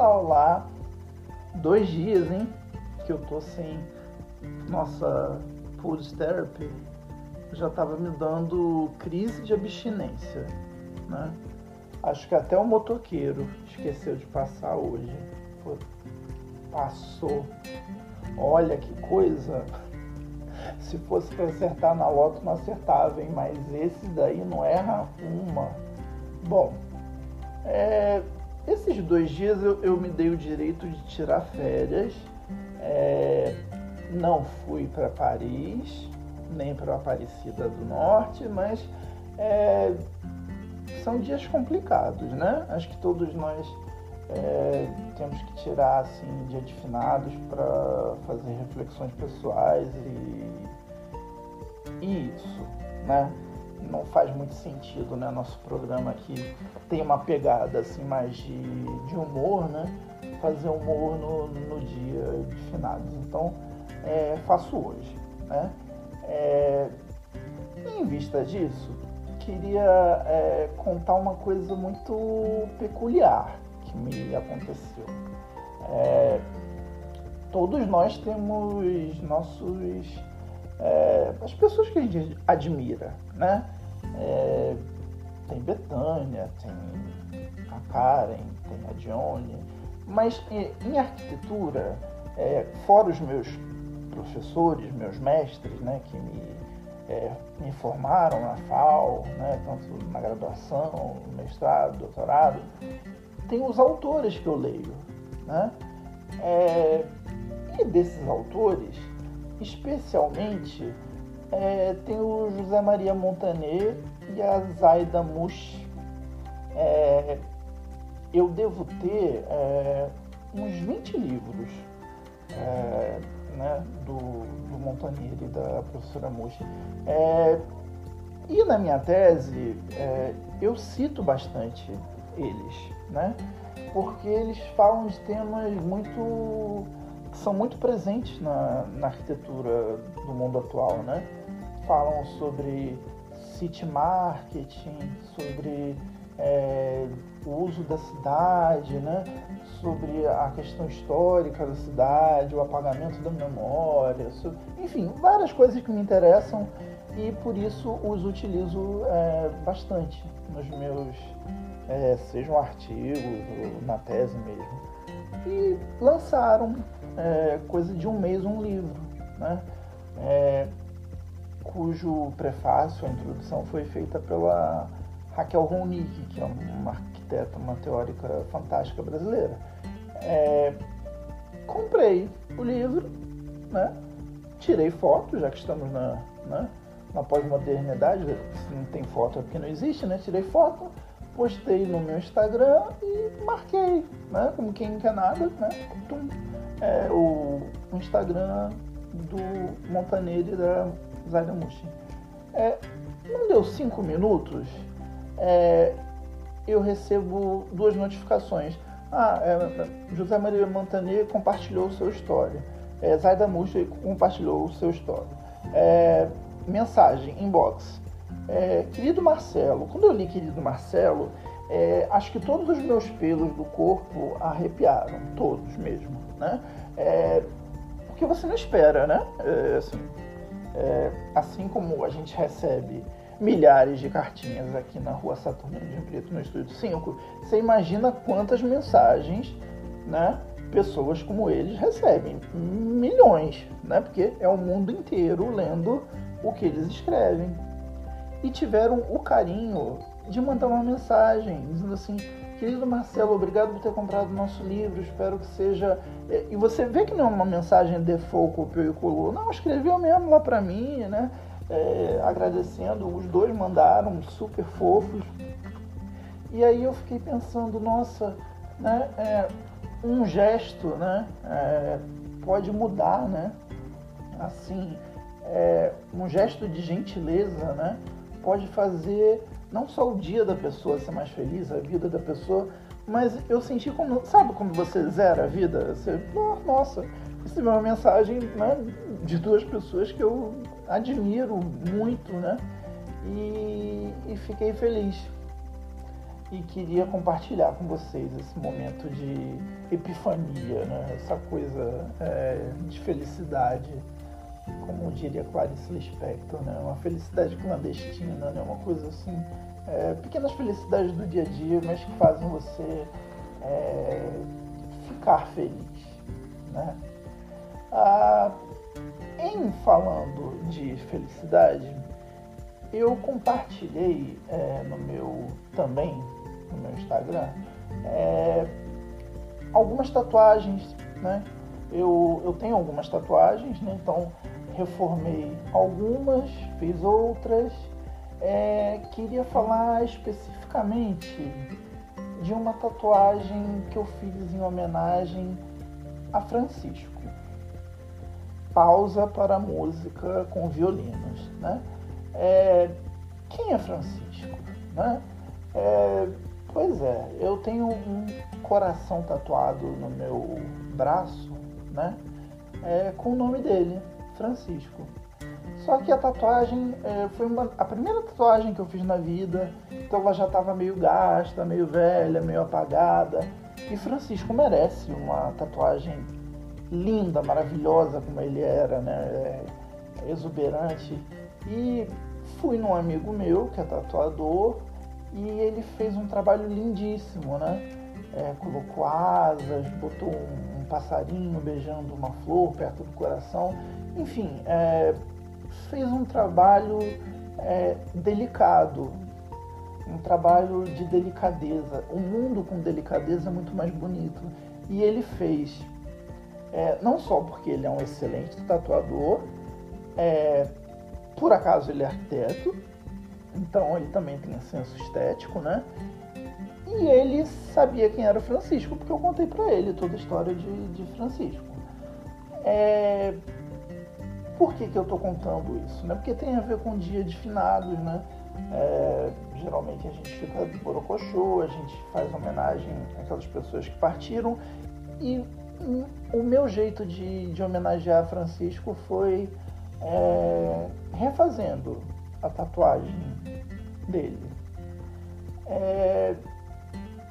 olá, olá. Dois dias, hein? Que eu tô sem nossa Pulse Therapy. Já tava me dando crise de abstinência, né? Acho que até o motoqueiro esqueceu de passar hoje. Pô, passou. Olha que coisa. Se fosse para acertar na loto, não acertava, hein? Mas esse daí não erra uma. Bom, é, esses dois dias eu, eu, me dei o direito de tirar férias. É, não fui para Paris, nem para Aparecida do Norte, mas é, são dias complicados, né? Acho que todos nós é, temos que tirar assim dia de finados para fazer reflexões pessoais e, e isso, né? Não faz muito sentido, né? Nosso programa aqui tem uma pegada assim mais de, de humor, né? Fazer humor no, no dia de finados. Então, é, faço hoje, né? É, em vista disso, queria é, contar uma coisa muito peculiar que me aconteceu. É, todos nós temos nossos. É, as pessoas que a gente admira, né? É, tem Betânia, tem a Karen, tem a Dione, mas em arquitetura, é, fora os meus professores, meus mestres, né, que me é, me formaram na FAO, né, tanto na graduação, mestrado, doutorado, tem os autores que eu leio. Né? É, e desses autores, especialmente, é, tem o José Maria Montaner e a Zaida Mush. É, eu devo ter é, uns 20 livros é, né, do, do Montanier e da professora Mushi. É, e na minha tese, é, eu cito bastante eles, né? porque eles falam de temas muito que são muito presentes na, na arquitetura do mundo atual, né? Falam sobre city marketing, sobre é, o uso da cidade, né? sobre a questão histórica da cidade, o apagamento da memória, enfim, várias coisas que me interessam e por isso os utilizo é, bastante nos meus, é, sejam artigos ou na tese mesmo. E lançaram é, coisa de um mês um livro, né? Cujo prefácio, a introdução foi feita pela Raquel Ronick, que é uma arquiteta, uma teórica fantástica brasileira. É, comprei o livro, né? tirei foto, já que estamos na, né? na pós-modernidade, se não tem foto é porque não existe, né? Tirei foto, postei no meu Instagram e marquei, né? Como quem não quer nada, né? Tum, é, o, o Instagram do Montaneiro e da Zaida Mushi. É, não deu cinco minutos, é, eu recebo duas notificações. Ah, é, José Maria Montaner compartilhou o seu história. É, Zaida Muxa compartilhou o seu história. É, mensagem, inbox. É, querido Marcelo, quando eu li Querido Marcelo, é, acho que todos os meus pelos do corpo arrepiaram, todos mesmo, né? É, porque você não espera, né? É, assim, é, assim como a gente recebe milhares de cartinhas aqui na rua Saturnino de Brito, no Estúdio 5, você imagina quantas mensagens, né? Pessoas como eles recebem. Milhões, né? Porque é o mundo inteiro lendo o que eles escrevem. E tiveram o carinho de mandar uma mensagem dizendo assim: Querido Marcelo, obrigado por ter comprado o nosso livro, espero que seja. É, e você vê que não é uma mensagem default, copiou e colou. Não, escreveu mesmo lá para mim, né? é, agradecendo, os dois mandaram super fofos. E aí eu fiquei pensando, nossa, né, é, um gesto né, é, pode mudar, né? Assim, é, um gesto de gentileza né, pode fazer não só o dia da pessoa ser mais feliz, a vida da pessoa, mas eu senti como, sabe quando você zera a vida? Você, nossa, recebi uma mensagem né, de duas pessoas que eu admiro muito, né? E, e fiquei feliz. e queria compartilhar com vocês esse momento de epifania, né? essa coisa é, de felicidade, como diria Clarice Lispector, né? uma felicidade clandestina, né? uma coisa assim, é, pequenas felicidades do dia a dia, mas que fazem você é, ficar feliz. Né? Ah, em falando de felicidade, eu compartilhei é, no meu também no meu Instagram é, algumas tatuagens, né? Eu, eu tenho algumas tatuagens, né? Então reformei algumas, fiz outras. É, queria falar especificamente de uma tatuagem que eu fiz em homenagem a Francisco. Pausa para música com violinos, né? É, quem é Francisco? Né? É, pois é, eu tenho um coração tatuado no meu braço, né? É, com o nome dele, Francisco. Só que a tatuagem é, foi uma, a primeira tatuagem que eu fiz na vida, então ela já estava meio gasta, meio velha, meio apagada. E Francisco merece uma tatuagem linda, maravilhosa como ele era, né? É, exuberante. E fui num amigo meu, que é tatuador, e ele fez um trabalho lindíssimo, né? É, colocou asas, botou um, um, passarinho beijando uma flor perto do coração. Enfim, é, fez um trabalho é, delicado, um trabalho de delicadeza. O mundo com delicadeza é muito mais bonito. E ele fez, é, não só porque ele é um excelente tatuador, é, por acaso ele é arquiteto, então ele também tem senso estético, né? E ele sabia quem era o Francisco, porque eu contei para ele toda a história de, de Francisco. É... Por que, que eu estou contando isso? Né? Porque tem a ver com o dia de finados, né? É... Geralmente a gente fica de borocochô, a gente faz homenagem àquelas pessoas que partiram. E o meu jeito de, de homenagear Francisco foi é, refazendo a tatuagem dele. É,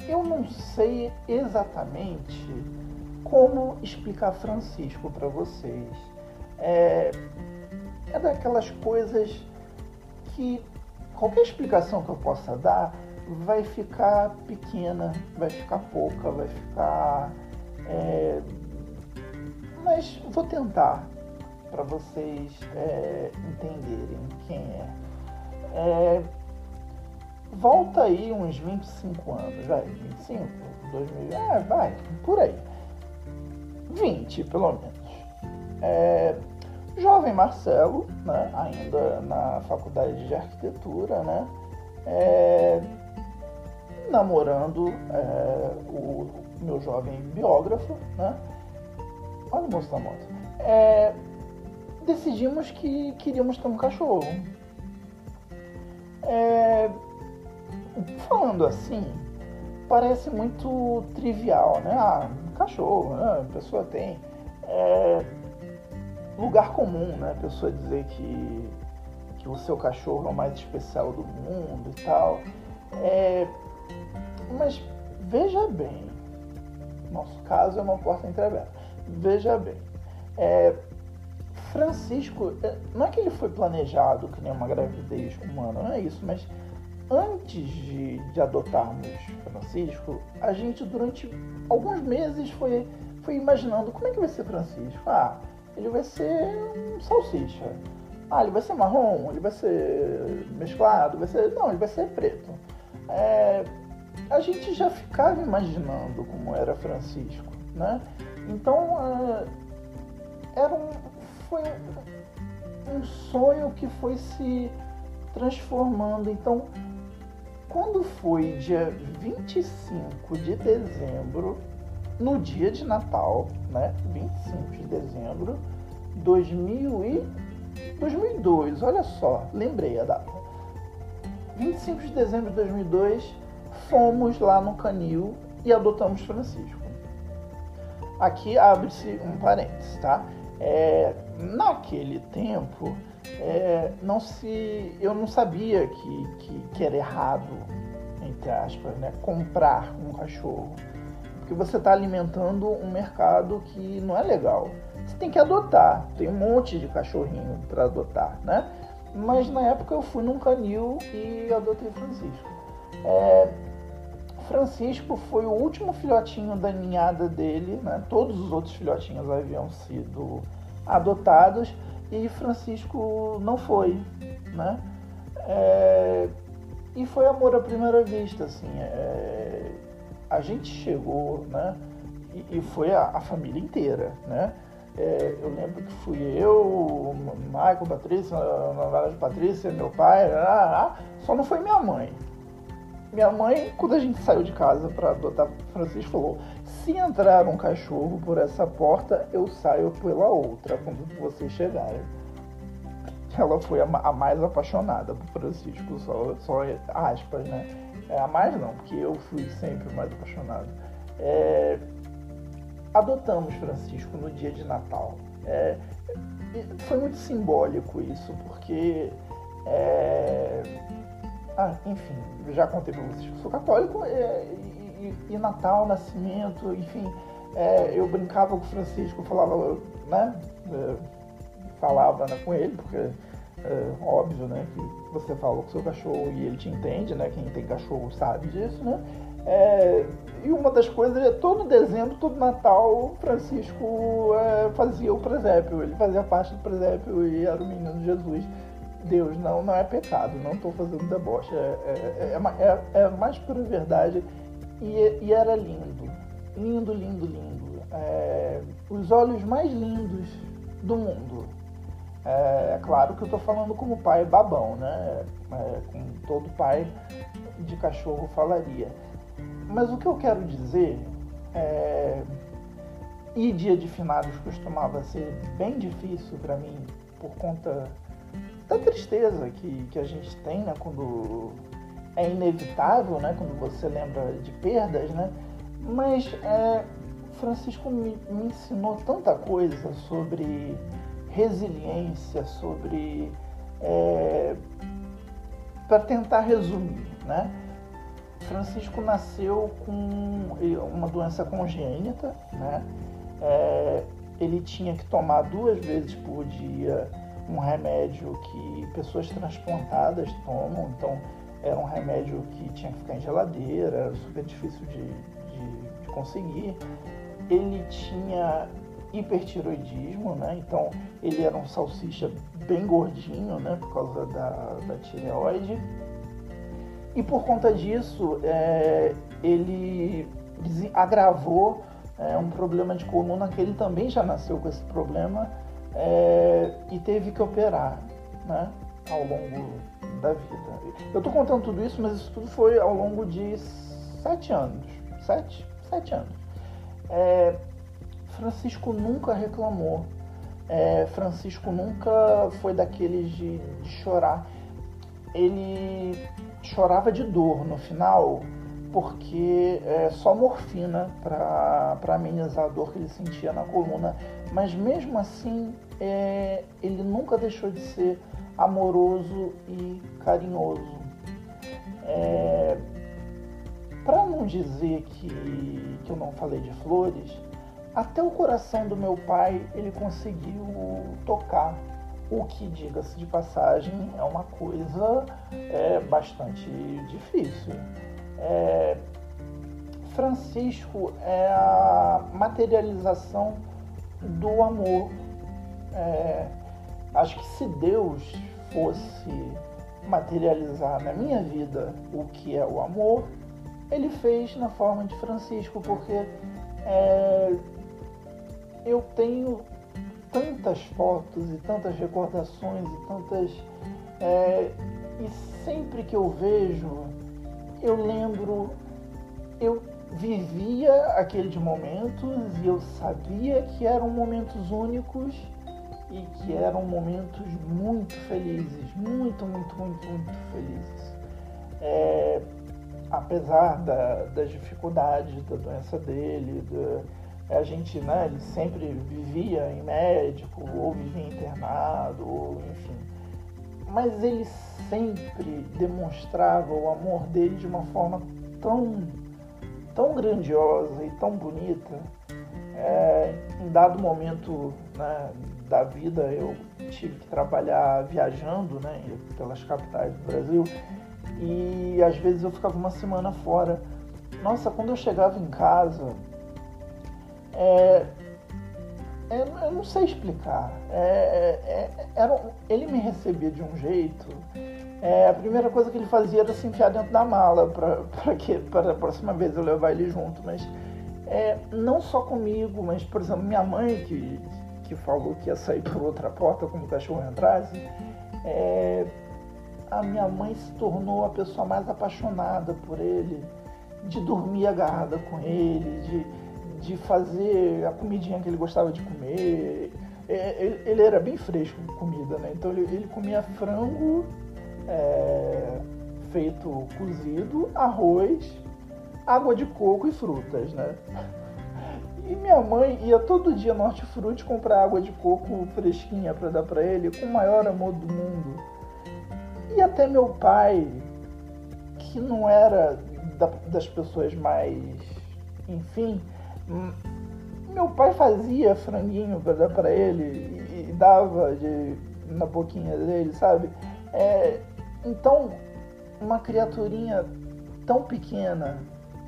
eu não sei exatamente como explicar Francisco para vocês. É, é daquelas coisas que qualquer explicação que eu possa dar vai ficar pequena, vai ficar pouca, vai ficar. É, mas vou tentar para vocês é, entenderem quem é. é. Volta aí uns 25 anos, vai, 25, 2000, é, vai, por aí. 20, pelo menos. É, jovem Marcelo, né, ainda na faculdade de arquitetura, né, é, namorando é, o meu jovem biógrafo, né, olha o moço da moto, é, decidimos que queríamos ter um cachorro. É, falando assim, parece muito trivial, né? Ah, um cachorro, né? a pessoa tem. É, lugar comum, né? A pessoa dizer que, que o seu cachorro é o mais especial do mundo e tal. É, mas veja bem, nosso caso é uma porta entreaberta. Veja bem, é, Francisco, é, não é que ele foi planejado que nem uma gravidez humana, não é isso, mas antes de, de adotarmos Francisco, a gente durante alguns meses foi, foi imaginando como é que vai ser Francisco. Ah, ele vai ser um salsicha. Ah, ele vai ser marrom, ele vai ser mesclado, vai ser. Não, ele vai ser preto. É, a gente já ficava imaginando como era Francisco, né? Então uh, era um, foi um sonho que foi se transformando. Então, quando foi dia 25 de dezembro, no dia de Natal, né? 25 de dezembro, 2000 e 2002, olha só, lembrei a data. 25 de dezembro de 2002, fomos lá no Canil e adotamos Francisco. Aqui abre-se um parênteses, tá? É, naquele tempo, é, não se, eu não sabia que, que, que, era errado entre aspas, né, comprar um cachorro. Porque você está alimentando um mercado que não é legal. Você tem que adotar. Tem um monte de cachorrinho para adotar, né? Mas na época eu fui num canil e adotei Francisco. É, Francisco foi o último filhotinho da ninhada dele, né? Todos os outros filhotinhos haviam sido adotados e Francisco não foi, né? É, e foi amor à primeira vista, assim. É, a gente chegou, né? E, e foi a, a, família inteira, né? É, eu lembro que fui eu, Michael, Patrícia, Ana Patrícia, meu pai, só não foi minha mãe. Minha mãe, quando a gente saiu de casa para adotar Francisco, falou: se entrar um cachorro por essa porta, eu saio pela outra quando vocês chegarem. Ela foi a, a mais apaixonada por Francisco, só, só aspas, né? É, a mais não, porque eu fui sempre o mais apaixonado. É, adotamos Francisco no dia de Natal. É, foi muito simbólico isso, porque. É, ah, enfim, já contei para vocês que sou católico é, e, e, e, Natal, Nascimento, enfim, é, eu brincava com o Francisco, falava, né? Falava né, com ele, porque é óbvio, né? Que você falou com seu cachorro e ele te entende, né? Quem tem cachorro sabe disso, né? É, e uma das coisas é todo dezembro, todo Natal, Francisco é, fazia o presépio. Ele fazia parte do presépio e era o menino Jesus. Deus, não, não é pecado, não estou fazendo deboche. É, é, é, é, é mais pura verdade. E, e, era lindo. Lindo, lindo, lindo. É, os olhos mais lindos do mundo. É, é claro que eu estou falando como pai babão, né? É, como todo pai de cachorro falaria. Mas o que eu quero dizer é. E dia de finados costumava ser bem difícil para mim por conta da tristeza que, que a gente tem, né? Quando é inevitável, né? Quando você lembra de perdas, né? Mas é, Francisco me, me ensinou tanta coisa sobre resiliência, sobre. É, para tentar resumir, né? Francisco nasceu com uma doença congênita, né? É, ele tinha que tomar duas vezes por dia um remédio que pessoas transplantadas tomam, então era um remédio que tinha que ficar em geladeira, era super difícil de, de, de conseguir. Ele tinha hipertiroidismo, né? Então ele era um salsicha bem gordinho, né? Por causa da, da tireoide. E por conta disso, é, ele agravou é, um problema de coluna que ele também já nasceu com esse problema é, e teve que operar, né? Ao longo da vida. Eu estou contando tudo isso, mas isso tudo foi ao longo de sete anos. Sete? Sete anos. É, Francisco nunca reclamou. É, Francisco nunca foi daqueles de, de, chorar. Ele chorava de dor no final, porque é só morfina para amenizar a dor que ele sentia na coluna. Mas mesmo assim, é, ele nunca deixou de ser amoroso e carinhoso. É, para não dizer que, que eu não falei de flores, até o coração do meu pai ele conseguiu tocar. O que, diga-se de passagem, é uma coisa é, bastante difícil. É, Francisco é a materialização do amor. É, acho que se Deus fosse materializar na minha vida o que é o amor, ele fez na forma de Francisco, porque é, eu tenho tantas fotos e tantas recordações e tantas. É, e sempre que eu vejo, eu lembro, eu vivia aqueles momentos e eu sabia que eram momentos únicos e que eram momentos muito felizes, muito, muito, muito, muito felizes. É, apesar da, das dificuldades da doença dele, da, a gente, né, ele sempre vivia em médico, ou vivia internado, ou enfim. mas ele sempre demonstrava o amor dele de uma forma tão, tão grandiosa e tão bonita. É, em dado momento né, da vida, eu tive que trabalhar viajando né, pelas capitais do Brasil e às vezes eu ficava uma semana fora. Nossa, quando eu chegava em casa, é, é, eu não sei explicar. É, é, é era, ele me recebia de um jeito. É, a primeira coisa que ele fazia era se enfiar dentro da mala para que para a próxima vez eu levar ele junto. Mas não só comigo, mas por exemplo minha mãe que, que falou que ia sair por outra porta como o cachorro entrasse. a minha mãe se tornou a pessoa mais apaixonada por ele, de dormir agarrada com ele, de de fazer a comidinha que ele gostava de comer. É, ele, ele era bem fresco com comida, né? Então ele, ele comia frango é, feito cozido, arroz, água de coco e frutas, né? E minha mãe ia todo dia no Hortifruti comprar água de coco fresquinha para dar para ele, com o maior amor do mundo. E até meu pai, que não era da, das pessoas mais, enfim, meu pai fazia franguinho para dar para ele e, e, dava de, na boquinha dele, sabe? É, então, uma criaturinha tão pequena,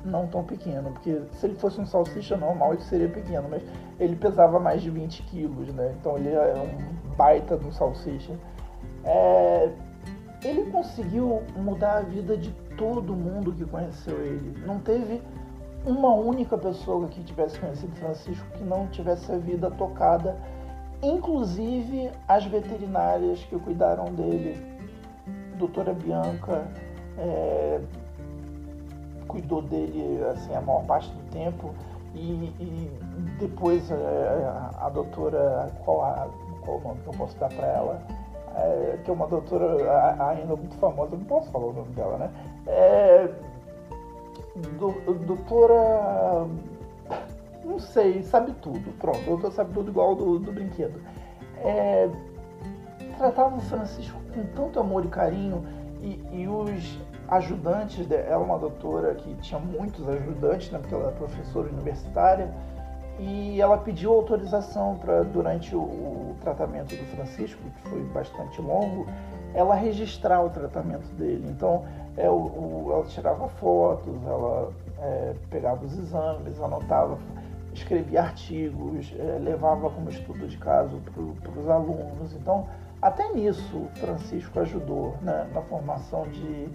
não tão pequena, porque se ele fosse um salsicha normal ele seria pequeno, mas ele pesava mais de 20 quilos, né? Então ele é um baita de um salsicha. É, ele conseguiu mudar a vida de todo mundo que conheceu ele. Não teve uma única pessoa que tivesse conhecido Francisco que não tivesse a vida tocada, inclusive as veterinárias que cuidaram dele. Doutora Bianca é, cuidou dele assim, a maior parte do tempo e, e depois é, a, a doutora, qual, a, qual o nome que eu posso dar para ela? É, que é uma doutora ainda muito famosa, não posso falar o nome dela, né? É, do, doutora. Não sei, sabe tudo. Pronto, doutora sabe tudo igual do, do brinquedo. É, tratava o Francisco com tanto amor e carinho e, e os ajudantes ela é uma doutora que tinha muitos ajudantes, né, porque ela era professora universitária, e ela pediu autorização para, durante o, o, tratamento do Francisco, que foi bastante longo, ela registrar o tratamento dele. Então, é, o, o, ela tirava fotos, ela é, pegava os exames, anotava, escrevia artigos, é, levava como estudo de caso para os alunos. Então, até nisso, Francisco ajudou né, na formação de,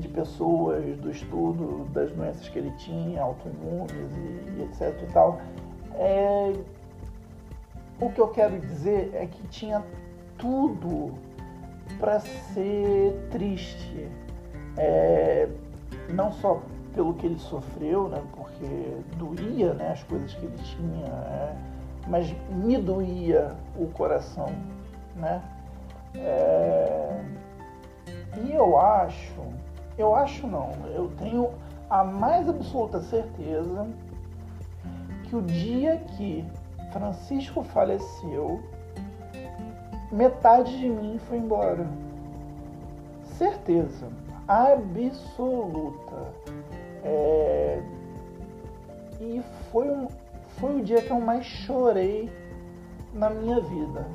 de pessoas, do estudo das doenças que ele tinha, autoimunes e, e etc. E tal. É, o que eu quero dizer é que tinha tudo para ser triste, é, não só pelo que ele sofreu, né, porque doía né, as coisas que ele tinha, é, mas me doía o coração. Né? É, e eu acho, eu acho não, eu tenho a mais absoluta certeza que o dia que Francisco faleceu, metade de mim foi embora. Certeza absoluta. É... E foi, um, foi o dia que eu mais chorei na minha vida.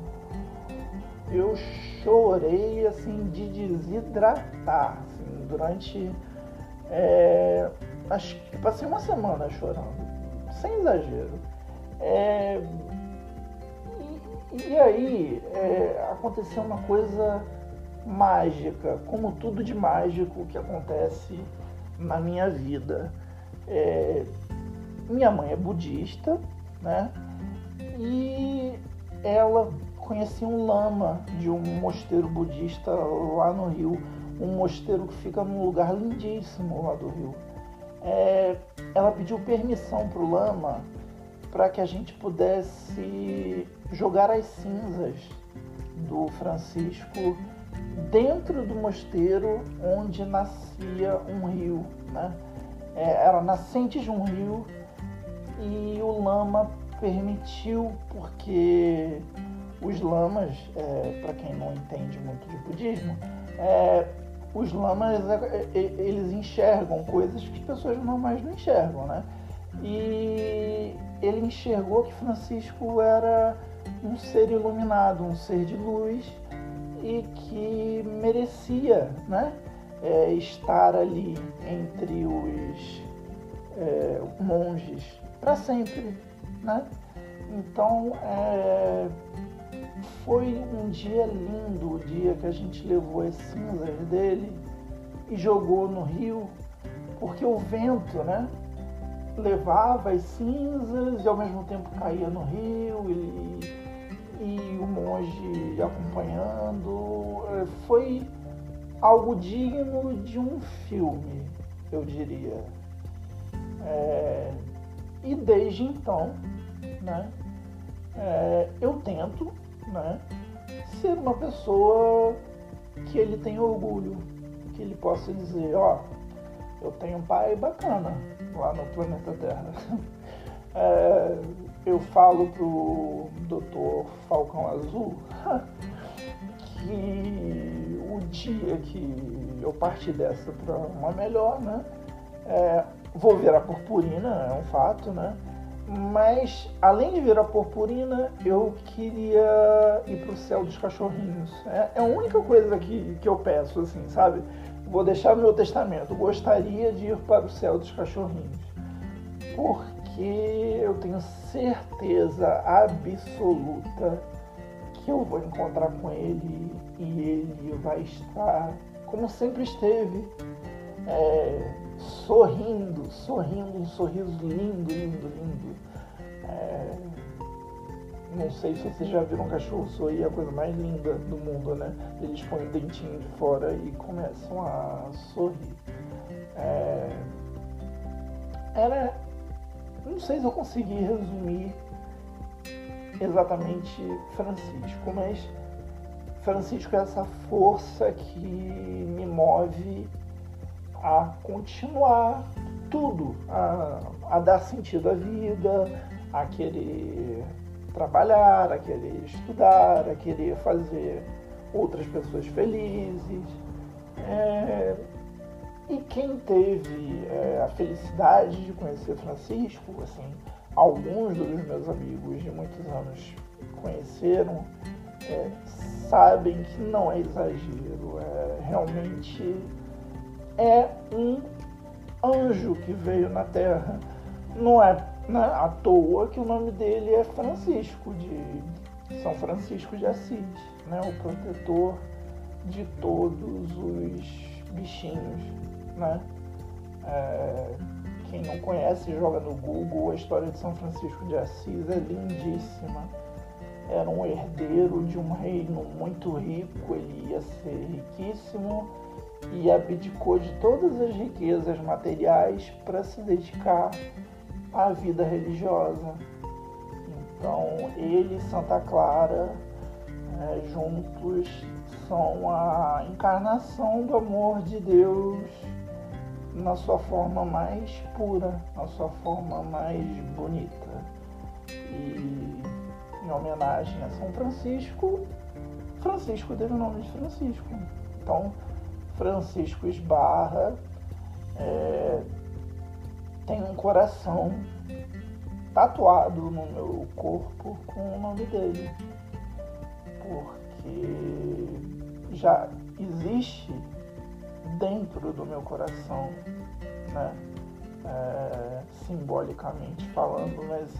Eu chorei assim de desidratar assim, durante. É... Acho que passei uma semana chorando, sem exagero. É... E, e, aí é, aconteceu uma coisa mágica, como tudo de mágico que acontece na minha vida. É, minha mãe é budista, né? E ela conhecia um lama de um mosteiro budista lá no Rio, um mosteiro que fica num lugar lindíssimo lá do Rio. É, ela pediu permissão para o lama para que a gente pudesse jogar as cinzas do Francisco dentro do mosteiro onde nascia um rio. Né? É, era nascente de um rio e o lama permitiu porque os lamas, é, para quem não entende muito de budismo, é, os lamas é, é, eles enxergam coisas que pessoas normais não enxergam, né? E ele enxergou que Francisco era um ser iluminado, um ser de luz e que merecia, né? É, estar ali entre os é, monges para sempre, né? Então é, foi um dia lindo, o dia que a gente levou as cinzas dele e jogou no rio, porque o vento, né? Levava as cinzas e ao mesmo tempo caía no rio e, e o monge acompanhando. É, foi algo digno de um filme, eu diria. É, e desde então, né, é, eu tento né, ser uma pessoa que ele tenha orgulho, que ele possa dizer, ó, eu tenho um pai bacana lá no planeta Terra. É, eu falo pro Dr. Falcão Azul que o dia que eu partir dessa para uma melhor, né? É, vou virar purpurina, é um fato, né? Mas, além de virar purpurina, eu queria ir pro céu dos cachorrinhos. É, é a única coisa que, que eu peço, assim, sabe? Vou deixar meu testamento. Gostaria de ir para o céu dos cachorrinhos. Porque eu tenho certeza absoluta que eu vou encontrar com ele e ele vai estar como sempre esteve. É, sorrindo, sorrindo, um sorriso lindo, lindo, lindo. É... Não sei se vocês já viram um cachorro sorrir, é a coisa mais linda do mundo, né? Eles põem o dentinho de fora e começam a sorrir. É... Era. Não sei se eu consegui resumir exatamente Francisco, mas Francisco é essa força que me move a continuar tudo, a, a dar sentido à vida, a querer trabalhar, a querer estudar, a querer fazer outras pessoas felizes. É, e quem teve é, a felicidade de conhecer Francisco, assim, alguns dos meus amigos de muitos anos conheceram, é, sabem que não é exagero, é realmente é um anjo que veio na Terra. Não é à toa que o nome dele é Francisco, de São Francisco de Assis, né, o protetor de todos os bichinhos. Né? É, quem não conhece, joga no Google. A história de São Francisco de Assis é lindíssima. Era um herdeiro de um reino muito rico, ele ia ser riquíssimo e abdicou de todas as riquezas materiais para se dedicar à vida religiosa. Então, ele e Santa Clara, né, juntos, são a encarnação do amor de Deus na sua forma mais pura, na sua forma mais bonita. E em homenagem a São Francisco, Francisco teve o nome de Francisco. Então, Francisco Esbarra é, tem um coração tatuado no meu corpo com o nome dele. Porque já existe dentro do meu coração, né? É, simbolicamente falando, mas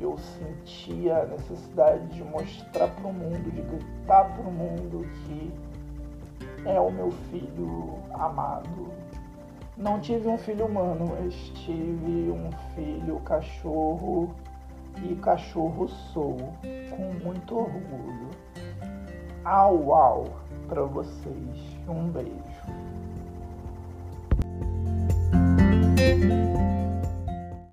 eu sentia a necessidade de mostrar para o mundo, de gritar para o mundo que é o meu filho amado. Não tive um filho humano, mas tive um filho cachorro e cachorro sou, com muito orgulho. Au au para vocês. Um beijo.